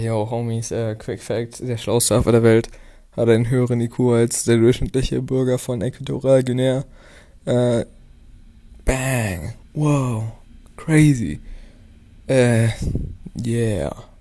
Yo, Homies, äh, Quick Fact, der schlauste Affe der Welt hat einen höheren IQ als der durchschnittliche Bürger von Äquatorial Guinea. Äh, bang. Wow. Crazy. Äh, yeah.